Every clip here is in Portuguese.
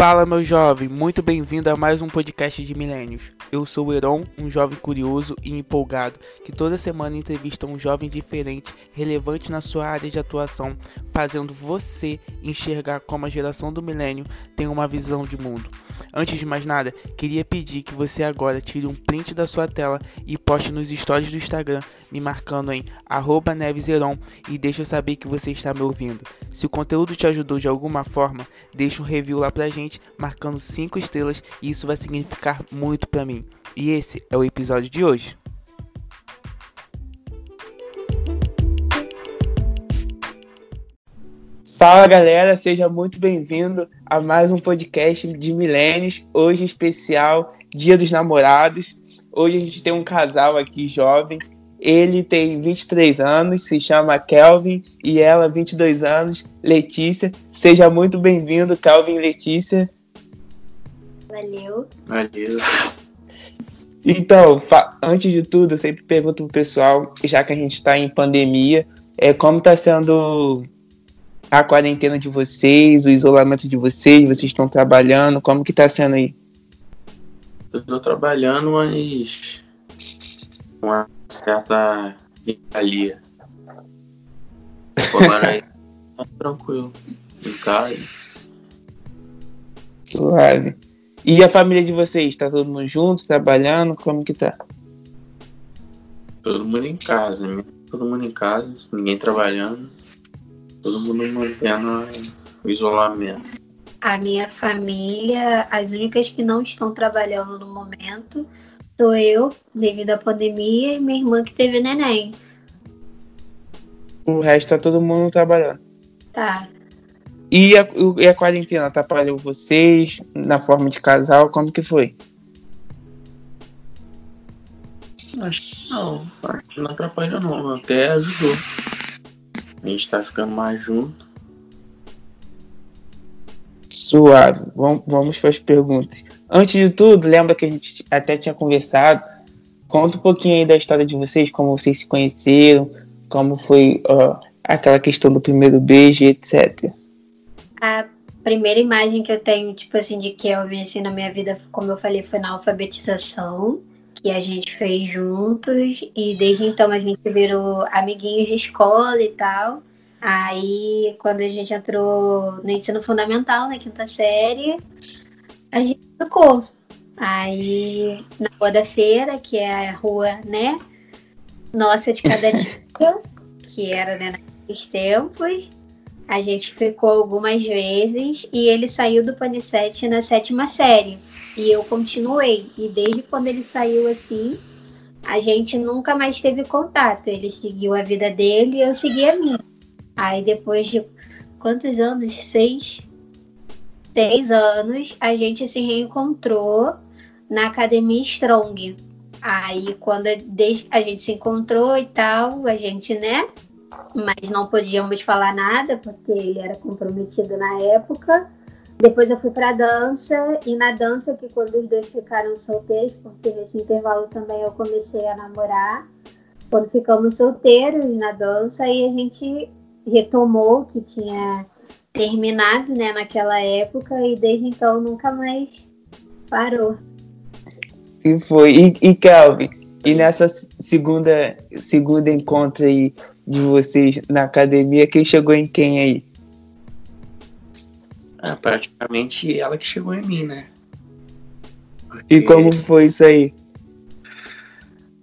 Fala, meu jovem, muito bem-vindo a mais um podcast de Milênios. Eu sou o Heron, um jovem curioso e empolgado que toda semana entrevista um jovem diferente, relevante na sua área de atuação, fazendo você enxergar como a geração do milênio tem uma visão de mundo. Antes de mais nada, queria pedir que você agora tire um print da sua tela e poste nos stories do Instagram, me marcando em neveseron e deixe eu saber que você está me ouvindo. Se o conteúdo te ajudou de alguma forma, deixe um review lá pra gente, marcando 5 estrelas e isso vai significar muito para mim. E esse é o episódio de hoje. Fala galera, seja muito bem-vindo a mais um podcast de Milênios, hoje especial Dia dos Namorados. Hoje a gente tem um casal aqui jovem, ele tem 23 anos, se chama Kelvin, e ela 22 anos, Letícia. Seja muito bem-vindo, Kelvin e Letícia. Valeu. Valeu. Então, antes de tudo, eu sempre pergunto pro pessoal, já que a gente está em pandemia, é, como está sendo a quarentena de vocês, o isolamento de vocês, vocês estão trabalhando, como que tá sendo aí? Eu tô trabalhando, mas com uma certa regalia. Agora aí tá tranquilo, em casa. Suave. E a família de vocês, tá todo mundo junto, trabalhando, como que tá? Todo mundo em casa, né? todo mundo em casa, ninguém trabalhando todo mundo mantendo o isolamento. A minha família, as únicas que não estão trabalhando no momento, sou eu, devido à pandemia, e minha irmã que teve neném. O resto tá todo mundo trabalhando. Tá. E a, e a quarentena atrapalhou vocês na forma de casal? Como que foi? Acho que não, acho que não atrapalhou não, até ajudou. A gente tá ficando mais junto. Suave. Vamos, vamos para as perguntas. Antes de tudo, lembra que a gente até tinha conversado. Conta um pouquinho aí da história de vocês, como vocês se conheceram, como foi uh, aquela questão do primeiro beijo, etc. A primeira imagem que eu tenho, tipo assim, de Kelvin assim, na minha vida, como eu falei, foi na alfabetização que a gente fez juntos e desde então a gente virou amiguinhos de escola e tal. Aí, quando a gente entrou no ensino fundamental, na quinta série, a gente ficou. Aí, na Rua da Feira, que é a rua, né, nossa de cada dia, que era, né, naqueles tempos, a gente ficou algumas vezes e ele saiu do Panicete na sétima série. E eu continuei. E desde quando ele saiu assim, a gente nunca mais teve contato. Ele seguiu a vida dele e eu segui a minha. Aí depois de quantos anos? Seis? Seis anos, a gente se reencontrou na Academia Strong. Aí quando a gente se encontrou e tal, a gente, né? Mas não podíamos falar nada, porque ele era comprometido na época. Depois eu fui para dança e na dança que quando os dois ficaram solteiros, porque nesse intervalo também eu comecei a namorar. Quando ficamos solteiros na dança e a gente retomou que tinha terminado, né, naquela época e desde então nunca mais parou. E foi e, e Kelvin, e nessa segunda segunda encontro aí de vocês na academia, quem chegou em quem aí? É praticamente ela que chegou em mim, né? Porque... E como foi isso aí?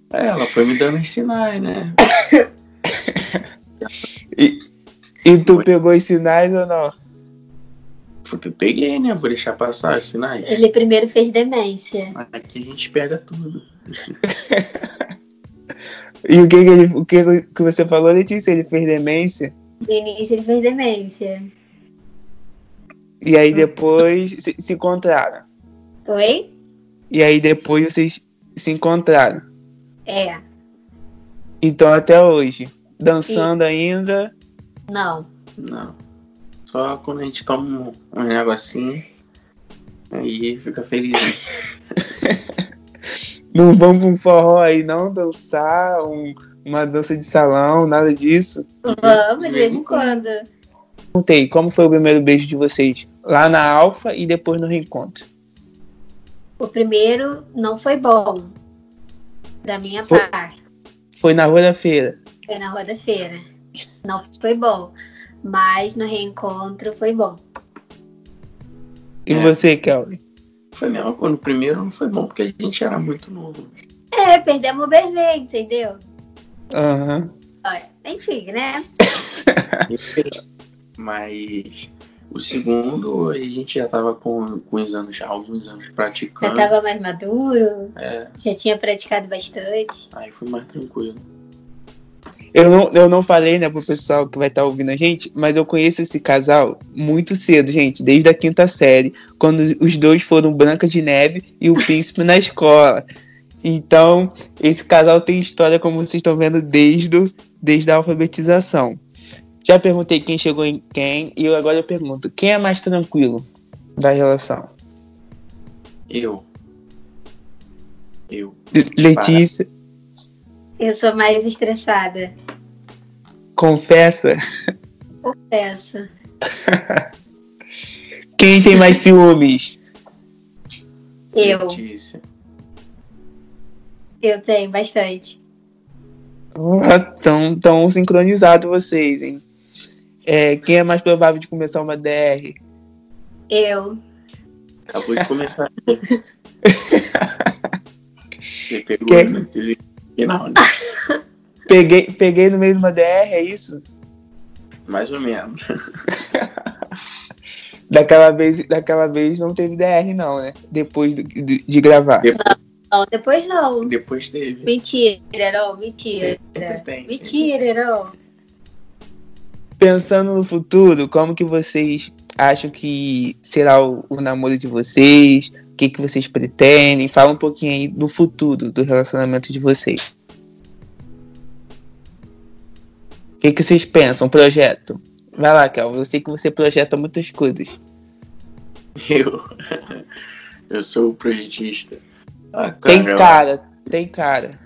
Ela foi me dando sinais, né? e, e tu foi. pegou os sinais ou não? Fui, peguei, né? Vou deixar passar os sinais. Ele primeiro fez demência. Aqui a gente pega tudo. e o que, que, ele, o que, que você falou, Letícia? Ele fez demência? No início ele fez demência. E aí depois se, se encontraram. Oi? E aí depois vocês se encontraram. É. Então até hoje. Dançando e... ainda? Não. Não. Só quando a gente toma um, um negocinho. Aí fica feliz. não vamos pra um forró aí, não dançar, um, uma dança de salão, nada disso. Vamos, de vez em quando. Perguntei, como foi o primeiro beijo de vocês? lá na Alfa e depois no reencontro? O primeiro não foi bom, da minha Foi- parte. Foi na Rua da Feira. Foi na Rua da Feira. Não foi bom. Mas no reencontro foi bom. E É. você, Kelly? Foi mesmo quando o primeiro não foi bom, porque a gente era muito novo. É, perdemos o bebê, entendeu? Aham. Olha, enfim, né? Mas o segundo, a gente já tava com, com os anos, já alguns anos Já praticando. tava mais maduro, É, já tinha praticado bastante. aí foi mais tranquilo. Eu não, eu não falei, né, pro pessoal que vai estar ouvindo a gente, mas eu conheço esse casal muito cedo, gente, desde a quinta série, quando os dois foram Branca de Neve e o Príncipe na escola. Então, esse casal tem história, como vocês estão vendo, desde, o- desde a alfabetização. Já perguntei quem chegou em quem, e eu agora eu pergunto, quem é mais tranquilo da relação? Eu. Eu. Letícia, Eu sou mais estressada, confessa, confesso. quem tem mais ciúmes? Eu, Letícia. eu tenho bastante. Ah, tão, tão sincronizados vocês, hein? É, quem é mais provável de começar uma DR? Eu, Acabou de começar. Você pegou Que- final, né? Peguei, peguei no meio de uma DR, é isso? Mais ou menos. Daquela vez, daquela vez não teve DR, não, né? Depois do- de, de gravar. não, depois não. Depois teve. Mentira, não, mentira. Sempre tem. sempre Mentira, não. Pensando no futuro, como que vocês acham que será o, o namoro de vocês? O que, que vocês pretendem? Fala um pouquinho aí do futuro do relacionamento de vocês. O que, que vocês pensam? Projeto? Vai lá, Kel. Eu sei que você projeta muitas coisas. Eu. Eu sou o projetista. Ah, Tem eu- cara, tem cara.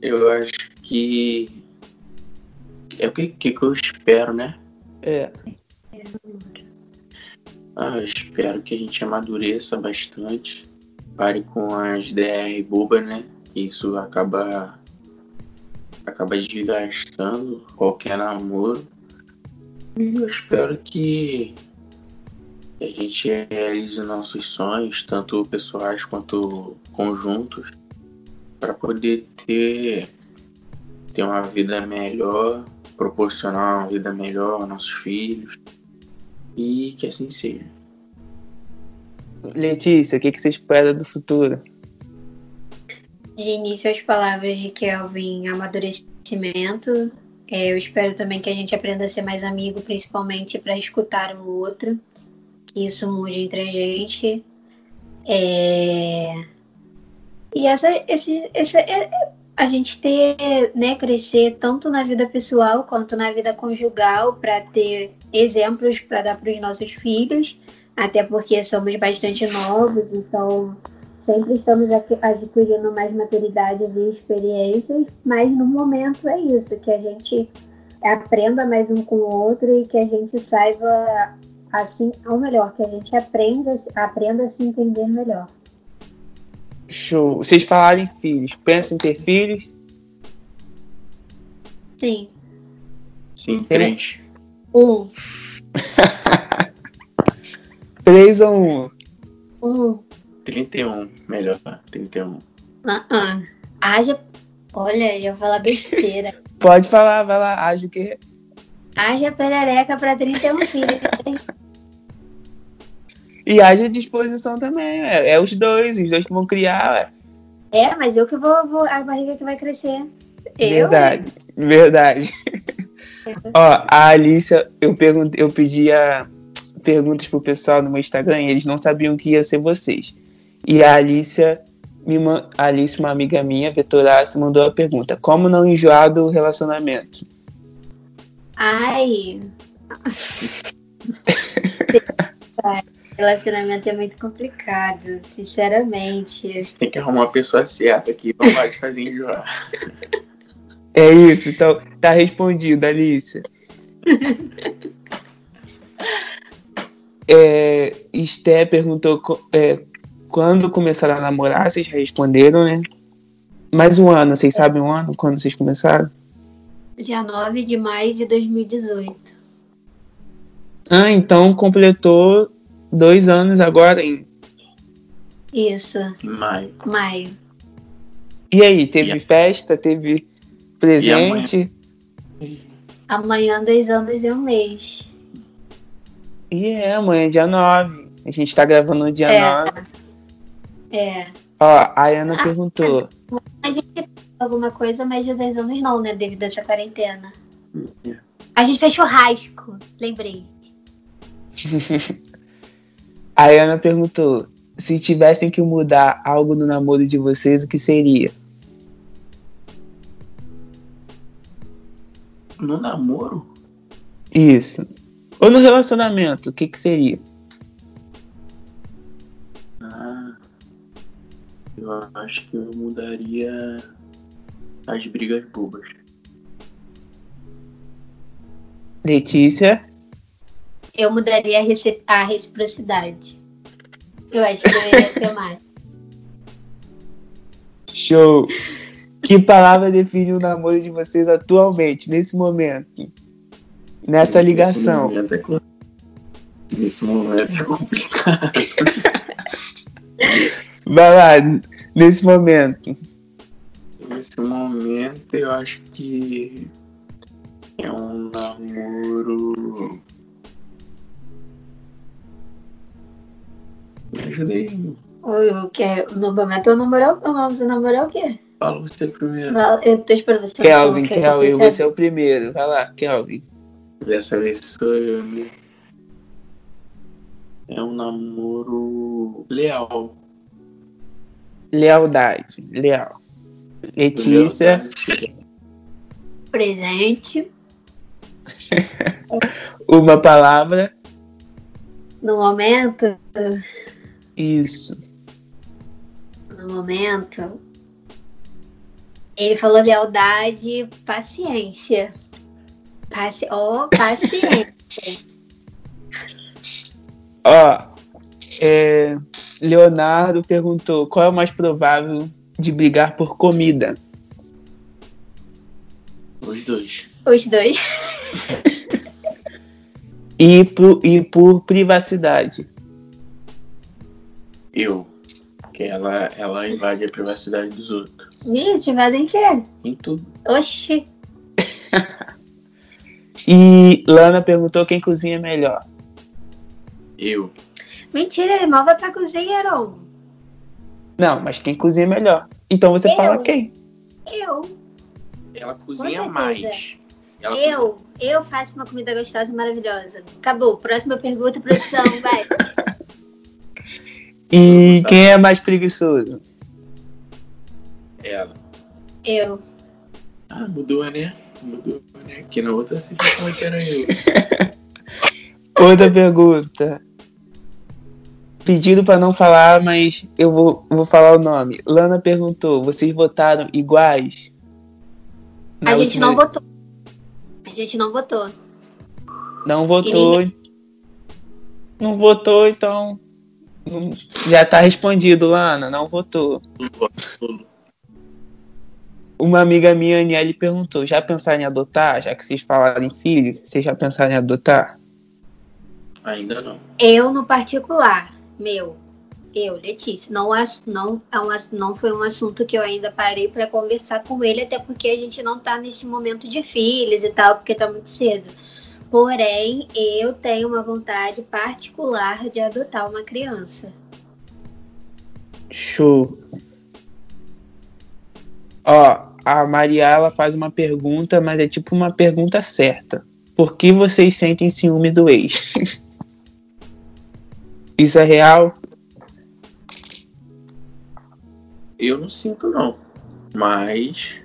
Eu acho que. É o que, que, que eu espero, né? É. Ah, espero que a gente amadureça bastante. Pare com as DR bobas, né? Isso acaba. acaba desgastando qualquer namoro. E eu espero que a gente realize nossos sonhos, tanto pessoais quanto conjuntos, para poder ter, ter uma vida melhor, proporcionar uma vida melhor aos nossos filhos. E que assim seja. Letícia, o que, que você espera do futuro? De início, as palavras de Kelvin, amadurecimento. É, eu espero também que a gente aprenda a ser mais amigo, principalmente para escutar um outro. Que isso mude entre a gente. É, E essa, esse, esse, é- a gente ter, né, crescer tanto na vida pessoal quanto na vida conjugal para ter exemplos para dar para os nossos filhos, até porque somos bastante novos, então sempre estamos adquirindo mais maturidades e experiências, mas no momento é isso, que a gente aprenda mais um com o outro e que a gente saiba assim, ou melhor, que a gente aprenda, aprenda a se entender melhor. Show. Vocês falaram em filhos. Pensam em ter filhos? Sim. Sim, três. Um. Três ou um? Um. 31, melhor. 31. Uh-uh. Haja. Olha, eu ia falar besteira. Pode falar, vai lá. Acho que. Haja perereca para 31 filhos. E haja disposição também. É, é os dois, os dois que vão criar. ué. É, mas eu que vou, vou. A barriga que vai crescer. Eu, Verdade, verdade. Ó, a Alicia, eu, perguntei, eu pedia perguntas pro pessoal no meu Instagram e eles não sabiam que ia ser vocês. E a Alicia, me, a Alice, uma amiga minha, Vetorace, mandou a pergunta: Como não enjoar do relacionamento? Ai. Relacionamento é muito complicado, sinceramente. Você tem que arrumar uma pessoa certa que não vai te fazer enjoar. É isso, então tá respondido, Alicia. é, Esté perguntou é, quando começaram a namorar, vocês responderam, né? Mais um ano, vocês sabem um ano quando vocês começaram? Dia 9 de maio de 2018. Ah, então completou dois anos agora em. Isso. Maio. Maio. E aí, teve e festa? Teve presente? Amanhã? dois anos e um mês. E é, amanhã é dia 9. A gente tá gravando no dia é. 9. É. Ó, a Ana ah, perguntou. A gente fez alguma coisa, mas de 10 anos não, né? Devido a essa quarentena. A gente fez churrasco, lembrei. a Ana perguntou: se tivessem que mudar algo no namoro de vocês, o que seria? No namoro? Isso. Ou no relacionamento, o que, que seria? Ah, eu acho que eu mudaria as brigas bobas. Letícia? Eu mudaria a, a reciprocidade. Eu acho que eu ia ter mais. Show! Que palavra define o namoro de vocês atualmente, nesse momento? nessa ligação. Nesse momento é, complicado. Vai lá, nesse momento. Nesse momento eu acho que é um namoro. Me ajuda aí. O que? No momento eu namoro. Você namorou o quê? Fala você primeiro. Eu tô esperando você. Kelvin, Kelvin, você é o primeiro. Vai lá, Kelvin. Dessa vez sou eu, né? É um namoro leal. Lealdade, leal. Letícia. Lealdade. Presente. Uma palavra. No momento. Isso. No momento. Ele falou lealdade, paciência. Paci... Oh, paciência. Ó, é, Leonardo perguntou qual é o mais provável de brigar por comida? Os dois. Os dois. e, por, e por privacidade? Eu. Que ela, ela invade a privacidade dos outros. Ih, te invade em quê? Em tudo. Oxi. E Lana perguntou quem cozinha melhor. Eu. Mentira, irmão vai pra cozinha, Heron. Não, mas quem cozinha melhor. Então você eu. fala quem? Eu. Ela cozinha mais. Ela eu, cozinha. eu faço uma comida gostosa e maravilhosa. Acabou. Próxima pergunta, produção, vai. e quem é mais preguiçoso? Ela. Eu. Ah, mudou, né? Mudou, né? Que na outra você falou que era eu. Outra pergunta. Pedido para não falar, mas eu vou, vou falar o nome. Lana perguntou: vocês votaram iguais? Na a gente não votou. A gente não votou. Não votou. Ninguém... Não votou, então. Já tá respondido, Lana. Não votou. Uma amiga minha, Aniele, perguntou: já pensaram em adotar? Já que vocês falaram em filho, vocês já pensaram em adotar? Ainda não. Eu, no particular, meu, eu, Letícia, não, não, é um, não foi um assunto que eu ainda parei para conversar com ele, até porque a gente não tá nesse momento de filhos e tal, porque tá muito cedo. Porém, eu tenho uma vontade particular de adotar uma criança. Show. Ó, a Maria ela faz uma pergunta, mas é tipo uma pergunta certa. Por que vocês sentem ciúme do ex? Isso é real? Eu não sinto não, mas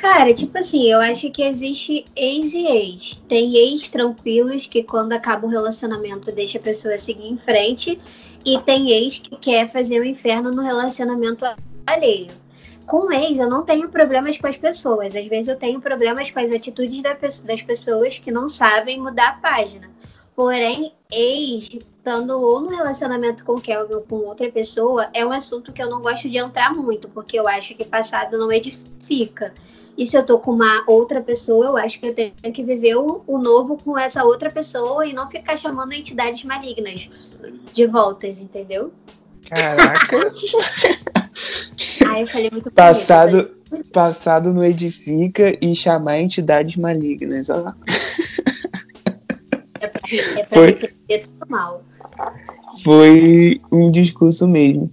Cara, tipo assim, eu acho que existe ex e ex. Tem ex tranquilos que quando acaba o relacionamento deixa a pessoa seguir em frente. E tem ex que quer fazer o inferno no relacionamento alheio com ex, eu não tenho problemas com as pessoas. Às vezes eu tenho problemas com as atitudes das pessoas que não sabem mudar a página. Porém, ex, estando ou no relacionamento com Kelvin ou com outra pessoa, é um assunto que eu não gosto de entrar muito, porque eu acho que passado não edifica. E se eu tô com uma outra pessoa, eu acho que eu tenho que viver o, o novo com essa outra pessoa e não ficar chamando entidades malignas de voltas, entendeu? Caraca! Aí eu falei muito Passado, bonito, passado no edifica e chamar entidades malignas, ó. É pra, é pra Foi... normal. Foi um discurso mesmo.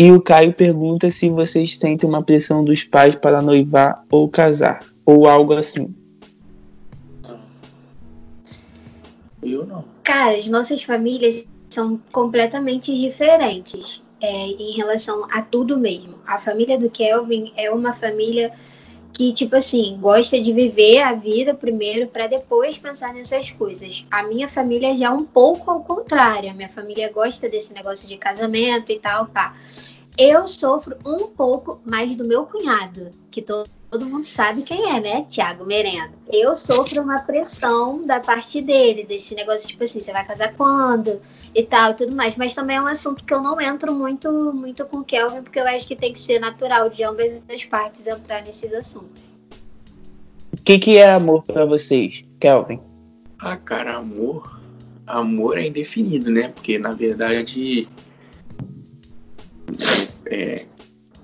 E o Caio pergunta se vocês sentem uma pressão dos pais para noivar ou casar, ou algo assim. Eu não. Cara, as nossas famílias são completamente diferentes é, em relação a tudo mesmo. A família do Kelvin é uma família que, tipo assim, gosta de viver a vida primeiro para depois pensar nessas coisas. A minha família já é um pouco ao contrário. A minha família gosta desse negócio de casamento e tal, pá. Eu sofro um pouco mais do meu cunhado, que todo, todo mundo sabe quem é, né? Tiago Merenda. Eu sofro uma pressão da parte dele, desse negócio, tipo assim, você vai casar quando? E tal, tudo mais. Mas também é um assunto que eu não entro muito, muito com o Kelvin, porque eu acho que tem que ser natural de ambas as partes entrar nesses assuntos. O que, que é amor para vocês, Kelvin? Ah, cara, amor. Amor é indefinido, né? Porque na verdade é,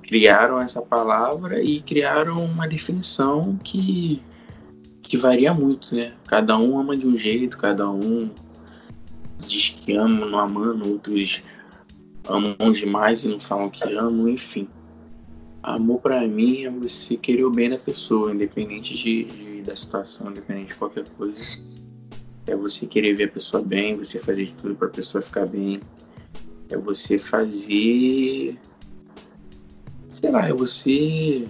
criaram essa palavra e criaram uma definição que, que varia muito, né? Cada um ama de um jeito, cada um diz que ama, não amando, outros amam demais e não falam que amam, enfim. Amor para mim é você querer o bem da pessoa, independente de, de, da situação, independente de qualquer coisa. É você querer ver a pessoa bem, você fazer de tudo para a pessoa ficar bem. É você fazer sei lá, é você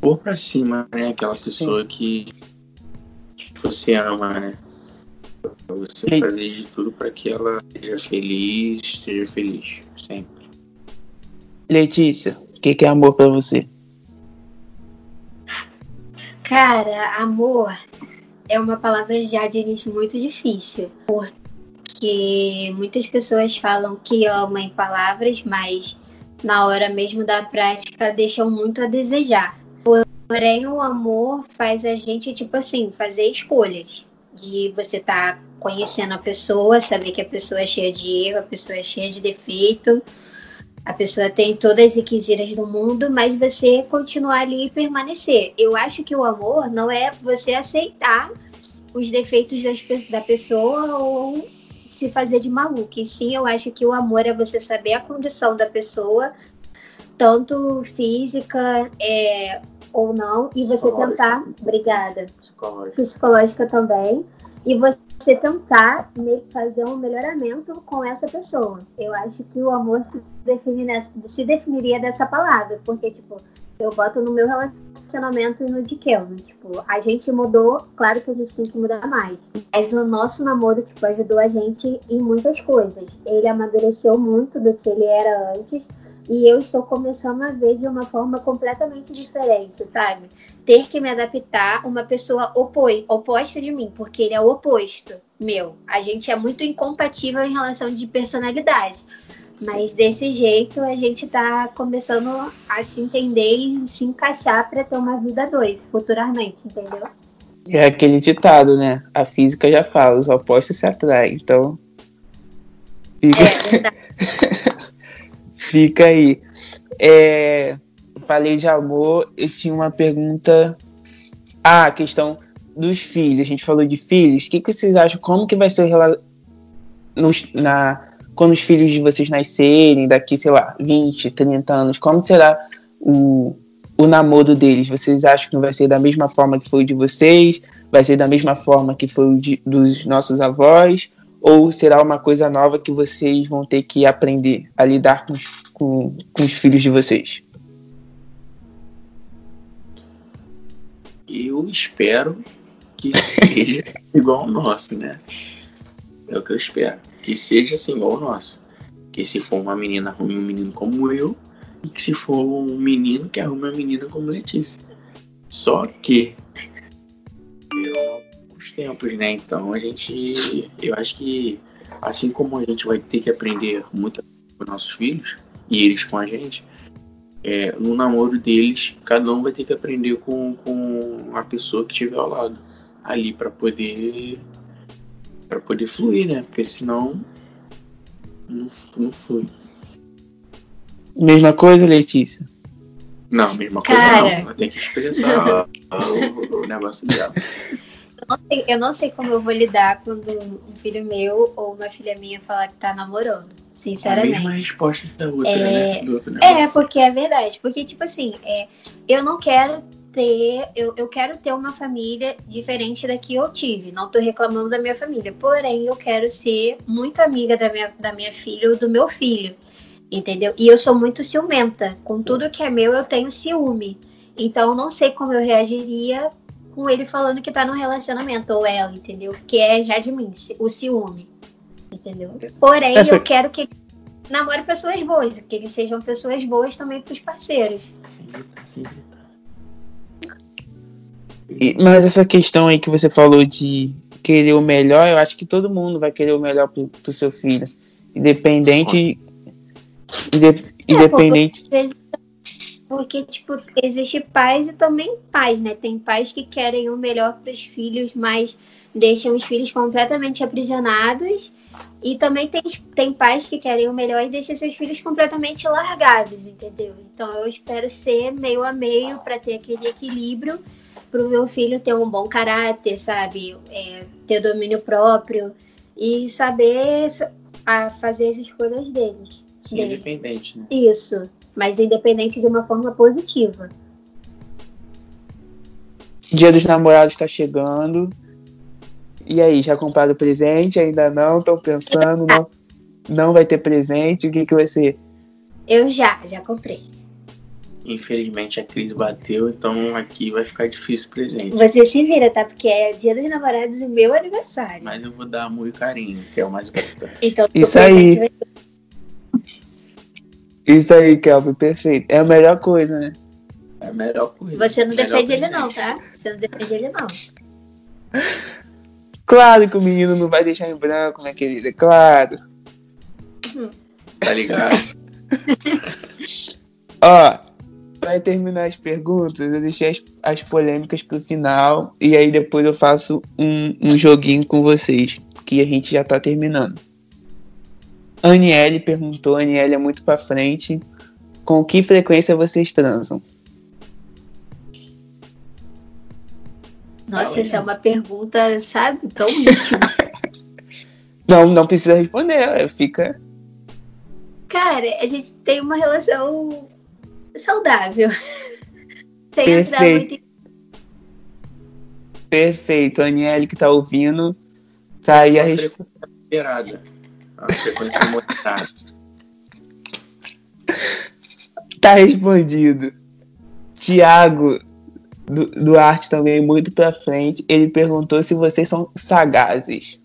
pôr pra cima, né? Aquela pessoa que, que você ama, né? Você Sim. fazer de tudo para que ela seja feliz, seja feliz, sempre. Letícia, o que, que é amor para você? Cara, amor é uma palavra já de início muito difícil, porque muitas pessoas falam que amam em palavras, mas na hora mesmo da prática deixam muito a desejar. Porém, o amor faz a gente, tipo assim, fazer escolhas. De você estar tá conhecendo a pessoa, saber que a pessoa é cheia de erro, a pessoa é cheia de defeito, a pessoa tem todas as requisitas do mundo, mas você continuar ali e permanecer. Eu acho que o amor não é você aceitar os defeitos das, da pessoa ou se fazer de maluco. E sim, eu acho que o amor é você saber a condição da pessoa, tanto física é, ou não, e você tentar. Obrigada. Psicológica. Psicológica também. E você tentar fazer um melhoramento com essa pessoa. Eu acho que o amor se, define nessa, se definiria dessa palavra, porque, tipo, eu boto no meu relacionamento e no de Kelvin. Tipo, a gente mudou, claro que a gente tem que mudar mais. Mas o nosso namoro, tipo, ajudou a gente em muitas coisas. Ele amadureceu muito do que ele era antes. E eu estou começando a ver de uma forma completamente diferente, sabe? Ter que me adaptar uma pessoa opoi, oposta de mim, porque ele é o oposto meu. A gente é muito incompatível em relação de personalidade. Mas desse jeito a gente tá começando a se entender e se encaixar para ter uma vida dois futuramente, entendeu? É aquele ditado, né? A física já fala, os opostos se atraem, então. Fica, é, Fica aí. É... Falei de amor, eu tinha uma pergunta. Ah, a questão dos filhos. A gente falou de filhos. O que, que vocês acham? Como que vai ser Nos, na quando os filhos de vocês nascerem, daqui, sei lá, 20, 30 anos, como será o, o namoro deles? Vocês acham que não vai ser da mesma forma que foi o de vocês? Vai ser da mesma forma que foi o de, dos nossos avós? Ou será uma coisa nova que vocês vão ter que aprender a lidar com, com, com os filhos de vocês? Eu espero que seja igual ao nosso, né? É o que eu espero que seja assim igual o nosso. Que se for uma menina, arrume um menino como eu, e que se for um menino, que arrume uma menina como Letícia. Só que novos tempos, né? Então a gente. Eu acho que assim como a gente vai ter que aprender muito com nossos filhos, e eles com a gente, é, no namoro deles, cada um vai ter que aprender com, com a pessoa que estiver ao lado ali para poder para poder fluir, né? Porque senão não, não flui. Mesma coisa, Letícia? Não, mesma coisa Cara... não. Ela tem que expressar o, o, negócio dela. Eu não, sei, eu não sei como eu vou lidar quando um filho meu ou uma filha minha falar que tá namorando. Sinceramente. A mesma resposta da outra, é... né? Do outro é, porque é verdade. Porque, tipo assim, é, eu não quero ter, eu, eu quero ter uma família diferente da que eu tive. Não tô reclamando da minha família. Porém, eu quero ser muito amiga da minha, da minha filha ou do meu filho. Entendeu? E eu sou muito ciumenta. Com tudo que é meu, eu tenho ciúme. Então, eu não sei como eu reagiria com ele falando que tá num relacionamento, ou ela, entendeu? Que é já de mim, o ciúme. Entendeu? Porém, Essa... eu quero que ele namore pessoas boas, que eles sejam pessoas boas também pros parceiros. Sim, sim. E, mas essa questão aí que você falou de querer o melhor, eu acho que todo mundo vai querer o melhor pro, pro seu filho. Independente. Inde, é, independente. Porque, tipo, existe pais e também pais, né? Tem pais que querem o melhor para os filhos, mas deixam os filhos completamente aprisionados. E também tem, tem pais que querem o melhor e deixam seus filhos completamente largados, entendeu? Então eu espero ser meio a meio para ter aquele equilíbrio para o meu filho ter um bom caráter, sabe? É, ter domínio próprio e saber a fazer as escolhas deles. Sim, dele. independente, né? Isso, mas independente de uma forma positiva. Dia dos namorados está chegando. E aí, já compraram presente? Ainda não? Estão pensando? Não, não vai ter presente? O que, que vai ser? Eu já, já comprei. Infelizmente a crise bateu, então aqui vai ficar difícil o presente. Você se vira, tá? Porque é dia dos namorados e meu aniversário. Mas eu vou dar amor e carinho, que é o mais importante. Então, Isso aí. Vai... Isso aí, Kelvin, perfeito. É a melhor coisa, né? É a melhor coisa. Você não defende ele não, tá? Você não defende ele não. Claro que o menino não vai deixar em branco, minha querida, claro. Uhum. Tá ligado? Ó, para terminar as perguntas, eu deixei as, as polêmicas pro final e aí depois eu faço um, um joguinho com vocês, que a gente já tá terminando. Aniele perguntou, Aniele é muito pra frente, com que frequência vocês transam? Nossa, essa é uma pergunta, sabe, tão íntima. não, não precisa responder, fica. Cara, a gente tem uma relação saudável. Sem Perfeito. entrar muito em... Perfeito. A Aniele que tá ouvindo, tá aí a resposta. A frequência. Tá respondido. Tiago do, do Arte também, muito pra frente, ele perguntou se vocês são sagazes.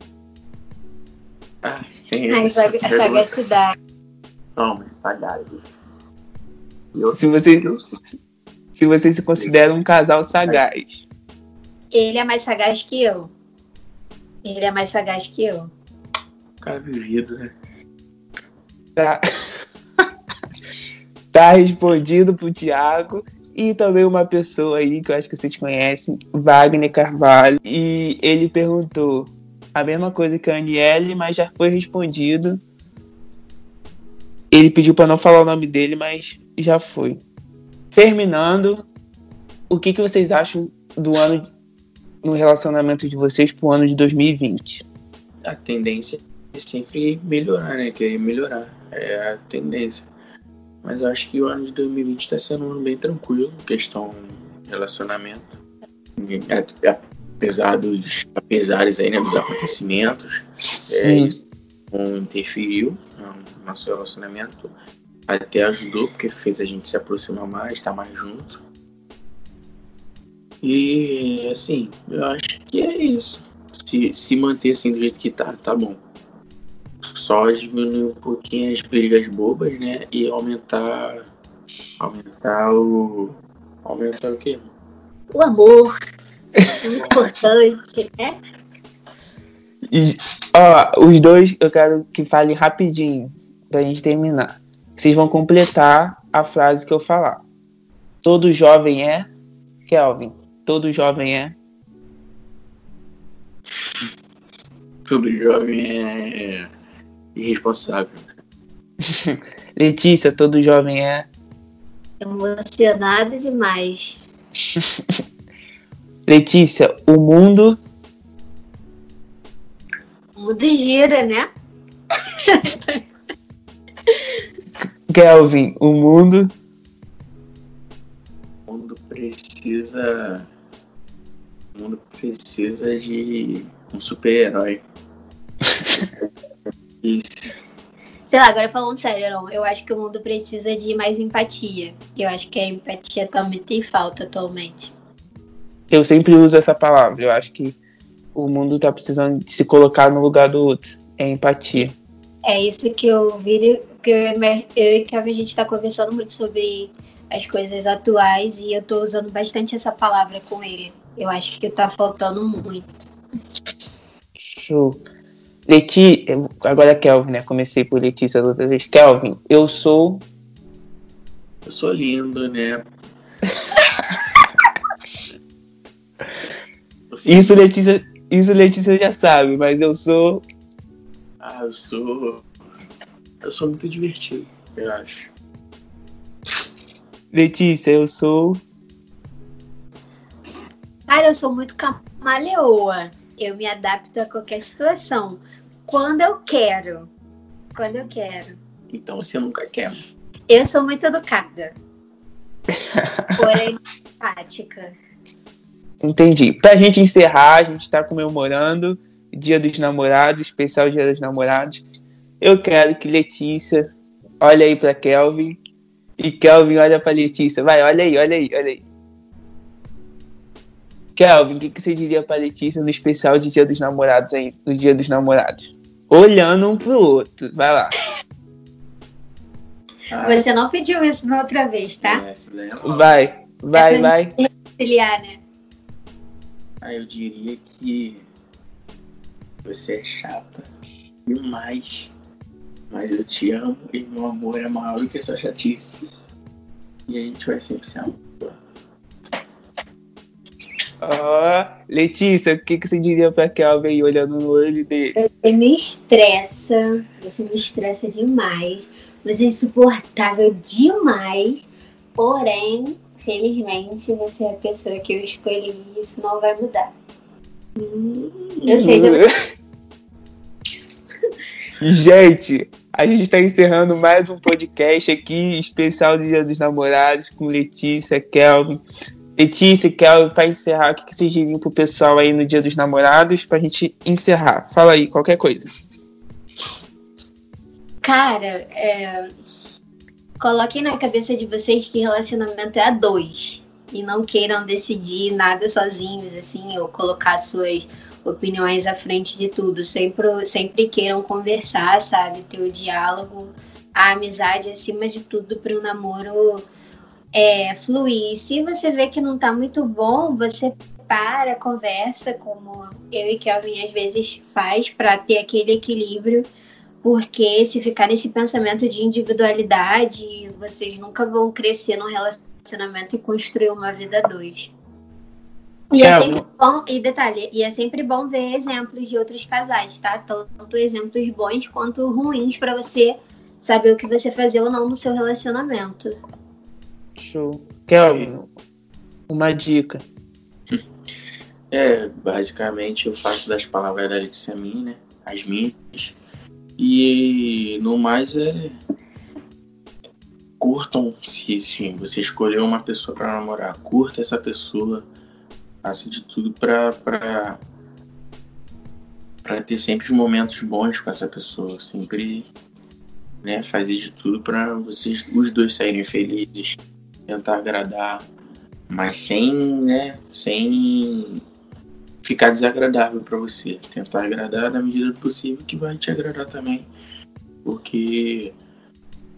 Ah, sim, Ai, sagacidade. Somos sagazes. Se vocês, se vocês se consideram um casal sagaz. Ele é mais sagaz que eu. Ele é mais sagaz que eu. Cara vivido, né? Tá. tá respondido pro Thiago. E também uma pessoa aí que eu acho que vocês conhecem, Wagner Carvalho. E ele perguntou a mesma coisa que a Aniele, mas já foi respondido. Ele pediu para não falar o nome dele, mas já foi. Terminando, o que, que vocês acham do ano no relacionamento de vocês pro ano de 2020? A tendência é sempre melhorar, né? Querer melhorar. É a tendência. Mas eu acho que o ano de 2020 está sendo um ano bem tranquilo, questão relacionamento. Apesar dos apesares aí, né, dos acontecimentos, é, isso não interferiu no nosso relacionamento até ajudou, porque fez a gente se aproximar mais, estar tá mais junto. E assim, eu acho que é isso. Se, se manter assim do jeito que tá, tá bom. Só diminuir um pouquinho as brigas bobas, né? E aumentar. Aumentar o. Aumentar o quê? O amor. importante, né? E, ó, os dois eu quero que falem rapidinho pra gente terminar. Vocês vão completar a frase que eu falar. Todo jovem é. Kelvin, todo jovem é. Todo jovem é irresponsável. Letícia, todo jovem é. Emocionado demais. Letícia, o mundo. O mundo gira, né? Kelvin, o mundo. O mundo precisa. O mundo precisa de um super-herói. Isso. Sei lá, agora falando sério, não. Eu acho que o mundo precisa de mais empatia. Eu acho que a empatia também tem falta atualmente. Eu sempre uso essa palavra. Eu acho que o mundo tá precisando de se colocar no lugar do outro. É empatia. É isso que eu vi, que eu, e Kevin, a gente tá conversando muito sobre as coisas atuais e eu tô usando bastante essa palavra com ele. Eu acho que tá faltando muito. Show. Leti, agora é Kelvin, né? Comecei por Letícia da outra vez. Kelvin, eu sou. Eu sou lindo, né? isso, Letícia, isso Letícia já sabe, mas eu sou. Ah, eu sou. Eu sou muito divertido, eu acho. Letícia, eu sou. Cara, eu sou muito camaleoa. Eu me adapto a qualquer situação. Quando eu quero. Quando eu quero. Então você nunca quer. Eu sou muito educada. porém empática. Entendi. Pra gente encerrar, a gente tá comemorando Dia dos Namorados, especial Dia dos Namorados. Eu quero que Letícia olhe aí pra Kelvin e Kelvin olha pra Letícia. Vai, olha aí, olha aí, olha aí. Kelvin, o que, que você diria pra Letícia no especial de Dia dos Namorados aí, no Dia dos Namorados? Olhando um pro outro. Vai lá. Você não pediu isso na outra vez, tá? É, vai, vai, é vai. Né? Ah, eu diria que você é chata demais. Mas eu te amo e meu amor é maior do que essa chatice. E a gente vai sempre se amar. Oh, Letícia, o que, que você diria pra Kelvin olhando no olho dele? Você me estressa, você me estressa demais, você é insuportável demais, porém, felizmente, você é a pessoa que eu escolhi e isso não vai mudar. Hum, ou seja, Gente, a gente está encerrando mais um podcast aqui, especial de Dia dos Namorados, com Letícia, Kelvin. Letícia, Kelvin, para encerrar, o que, que vocês diriam pro pessoal aí no Dia dos Namorados, pra gente encerrar? Fala aí, qualquer coisa. Cara, é... coloquem na cabeça de vocês que relacionamento é a dois. E não queiram decidir nada sozinhos, assim, ou colocar suas opiniões à frente de tudo. Sempre, sempre queiram conversar, sabe? Ter o diálogo, a amizade acima de tudo para o namoro é, fluir. Se você vê que não tá muito bom, você para, conversa, como eu e Kelvin às vezes faz, para ter aquele equilíbrio. Porque se ficar nesse pensamento de individualidade, vocês nunca vão crescer num relacionamento e construir uma vida dois. E é sempre bom, e detalhe, e é sempre bom ver exemplos de outros casais, tá? Tanto exemplos bons quanto ruins para você saber o que você fazer ou não no seu relacionamento. Show. Kelvin, uma dica. É, basicamente eu faço das palavras da Letícia mim, né? As minhas. E no mais é. Curtam, se sim, você escolheu uma pessoa para namorar, curta essa pessoa faça de tudo para para para ter sempre momentos bons com essa pessoa, sempre né, fazer de tudo para vocês os dois saírem felizes, tentar agradar, mas sem, né, sem ficar desagradável para você, tentar agradar na medida do possível que vai te agradar também, porque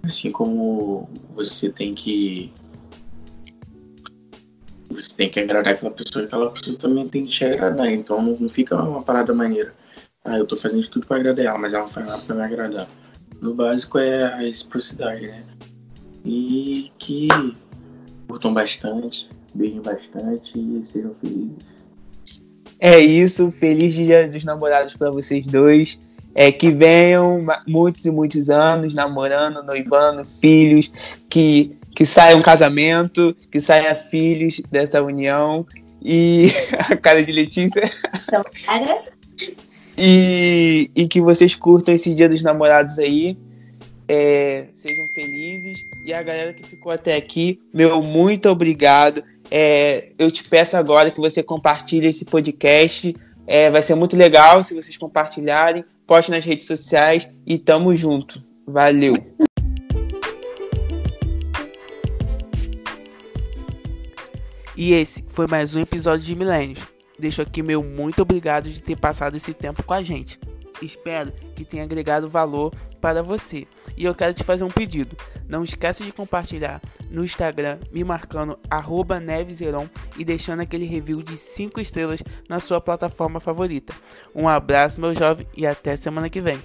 assim como você tem que você tem que agradar aquela pessoa, aquela pessoa também tem que te agradar. Então não, não fica uma parada maneira. Ah, eu tô fazendo de tudo pra agradar ela, mas ela não faz nada pra me agradar. No básico é a reciprocidade, né? E que curtam bastante, beijem bastante e sejam felizes. É isso, feliz dia dos namorados para vocês dois. É, que venham muitos e muitos anos namorando, noivando, filhos, que, que saia um casamento, que saia filhos dessa união. E a cara de Letícia. Então. E, e que vocês curtam esse dia dos namorados aí. É, sejam felizes. E a galera que ficou até aqui, meu muito obrigado. É, eu te peço agora que você compartilhe esse podcast. É, vai ser muito legal se vocês compartilharem. Poste nas redes sociais e tamo junto. Valeu! E esse foi mais um episódio de Milênios. Deixo aqui meu muito obrigado de ter passado esse tempo com a gente. Espero que tenha agregado valor para você. E eu quero te fazer um pedido. Não esqueça de compartilhar no Instagram, me marcando neveseron e deixando aquele review de 5 estrelas na sua plataforma favorita. Um abraço, meu jovem, e até semana que vem.